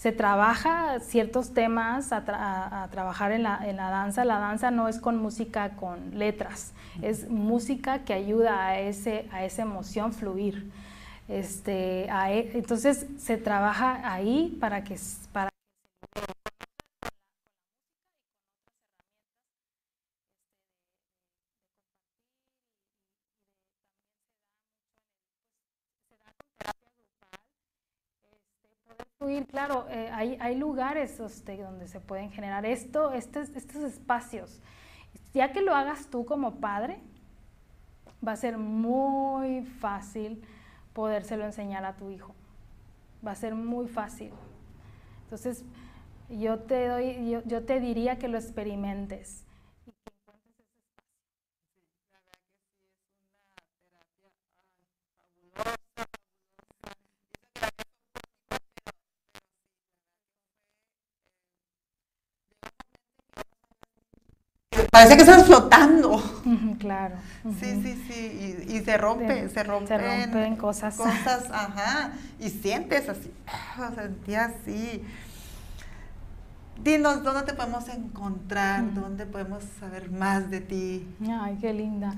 se trabaja ciertos temas a, trabajar en la, danza. La danza no es con música con letras, es música que ayuda a, ese, a esa emoción fluir. Este, e, entonces se trabaja ahí para que, para claro, eh, hay, lugares este, donde se pueden generar esto, estos, estos espacios. Ya que lo hagas tú como padre, va a ser muy fácil podérselo enseñar a tu hijo. Va a ser muy fácil. Entonces, yo te, doy, yo, yo te diría que lo experimentes. Parece que estás flotando. claro. Sí, sí, sí, y, se rompe, se rompen, se rompen cosas. Cosas, ajá, y sientes así, sentías así. Dinos, ¿dónde te podemos encontrar? ¿Dónde podemos saber más de ti? Ay, qué linda.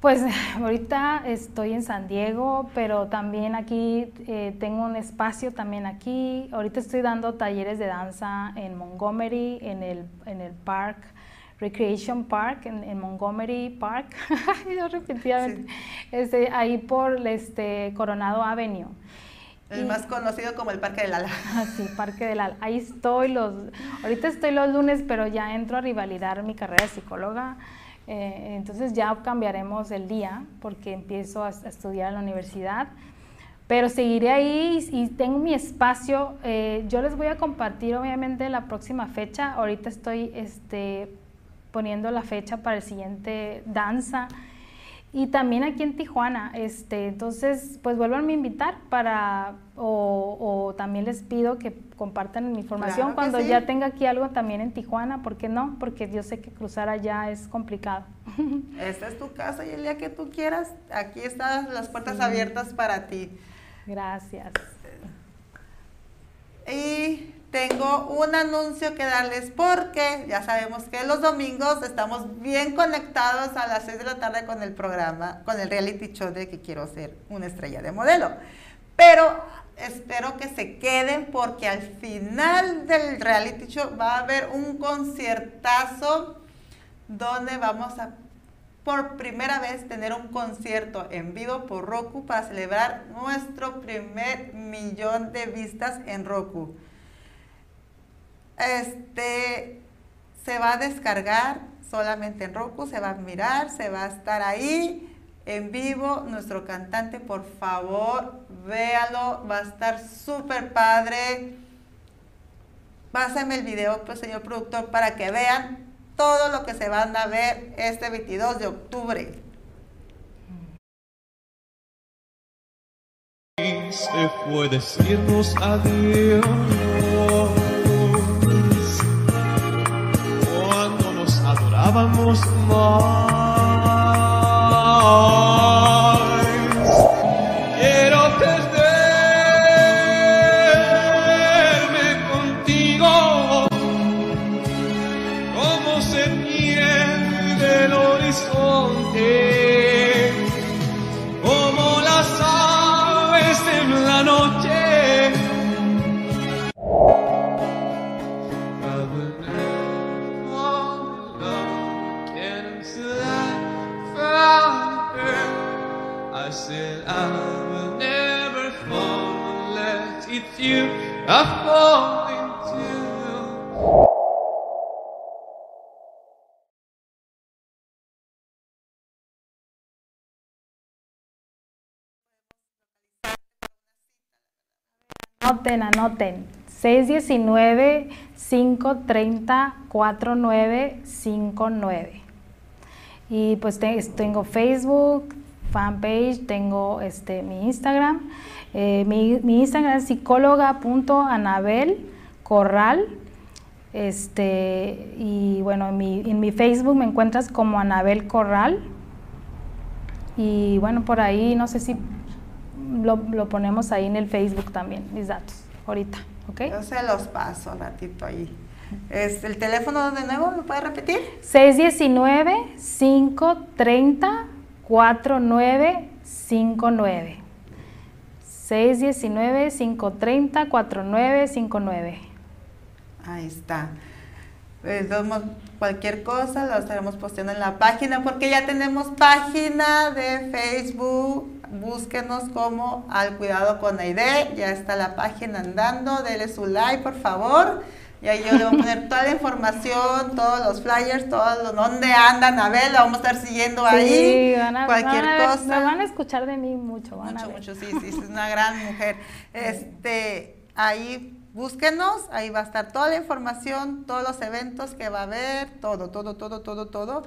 Pues ahorita estoy en San Diego, pero también aquí eh, tengo un espacio también aquí. Ahorita estoy dando talleres de danza en Montgomery, en el, en el park, Recreation Park, en, Montgomery Park, yo repetidamente, este, ahí por este, Coronado Avenue. El más conocido como el Parque del Ala. Ah, sí, Parque del Ala. Ahí estoy los, ahorita estoy los lunes, pero ya entro a rivalidar mi carrera de psicóloga eh, entonces ya cambiaremos el día porque empiezo a, estudiar en la universidad. Pero seguiré ahí y, tengo mi espacio. Eh, yo les voy a compartir obviamente la próxima fecha. Ahorita estoy este, poniendo la fecha para el siguiente danza y también aquí en Tijuana. Este, entonces, pues vuelvan a invitar para, o, también les pido que compartan mi información cuando ya tenga aquí algo también en Tijuana, ¿por qué no? Porque yo sé que cruzar allá es complicado. Esta es tu casa y el día que tú quieras, aquí están las puertas abiertas para ti. Gracias. Y tengo un anuncio que darles porque ya sabemos que los domingos estamos bien conectados a las 6 de la tarde con el programa, con el reality show de que quiero ser una estrella de modelo. Pero espero que se queden porque al final del reality show va a haber un conciertazo donde vamos a por primera vez tener un concierto en vivo por Roku para celebrar nuestro primer millón de vistas en Roku. Este se va a descargar solamente en Roku, se va a mirar, se va a estar ahí en vivo. Nuestro cantante, por favor, véalo, va a estar súper padre. Pásame el video, pues, señor productor, para que vean todo lo que se van a ver este 22 de octubre. Se decirnos adiós. Adorábamos más. Anoten, anoten. 619-530-4959. Y pues tengo Facebook, fanpage, tengo este, mi Instagram. Eh, mi, Instagram es psicóloga.anabel corral. Este, y bueno, en mi, en mi Facebook me encuentras como Anabel Corral. Y bueno, por ahí no sé si lo, lo, ponemos ahí en el Facebook también, mis datos, ahorita, ¿ok? Yo se los paso ratito ahí. Es el teléfono de nuevo, ¿lo puede repetir? 619 530 4959. 619-530-4959. Ahí está. Pues, cualquier cosa lo estaremos posteando en la página porque ya tenemos página de Facebook. Búsquenos como Al Cuidado con Aide. Ya está la página andando. Dele su like, por favor. Y ahí yo le voy a poner toda la información, todos los flyers, todo lo, dónde andan, a ver, la vamos a estar siguiendo ahí. cualquier cosa. Me van a escuchar de mí mucho, mucho, mucho, sí, sí, es una gran mujer. Este, ahí búsquenos, ahí va a estar toda la información, todos los eventos que va a haber, todo, todo, todo, todo, todo.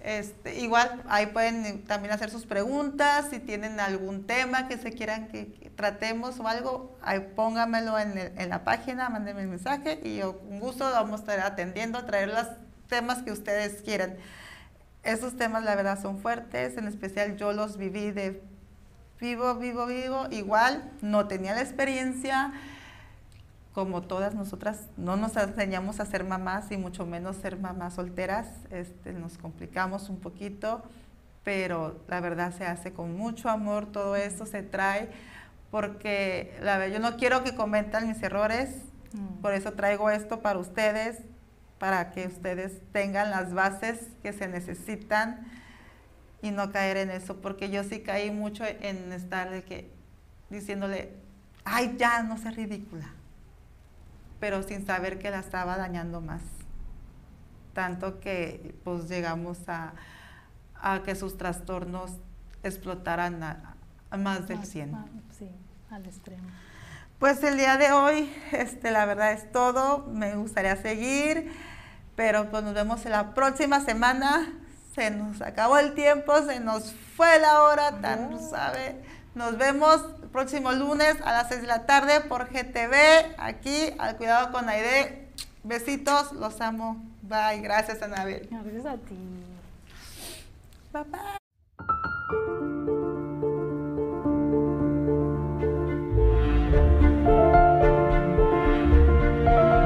Este, igual ahí pueden también hacer sus preguntas, si tienen algún tema que se quieran que, tratemos o algo, ahí póngamelo en, en, la página, mándenme un mensaje y yo con gusto vamos a estar atendiendo, traer los temas que ustedes quieran. esos temas la verdad son fuertes, en especial yo los viví de vivo, vivo, vivo, igual no tenía la experiencia, como todas nosotras, no nos enseñamos a ser mamás y mucho menos ser mamás solteras, este, nos complicamos un poquito, pero la verdad se hace con mucho amor, todo esto se trae, porque la, yo no quiero que comentan mis errores, mm. por eso traigo esto para ustedes, para que ustedes tengan las bases que se necesitan y no caer en eso, porque yo sí caí mucho en estar de que diciéndole, ay, ya, no sea ridícula, pero sin saber que la estaba dañando más. Tanto que pues llegamos a, que sus trastornos explotaran a, más del 100. sí, al extremo. Pues el día de hoy, este, la verdad es todo. Me gustaría seguir, pero pues nos vemos en la próxima semana se nos acabó el tiempo, se nos fue la hora, tan sabe. Nos vemos próximo lunes a las 6 de la tarde por GTV, aquí al Cuidado con Aide. Besitos, los amo. Bye, gracias Anabel. Gracias pues a ti. Bye bye.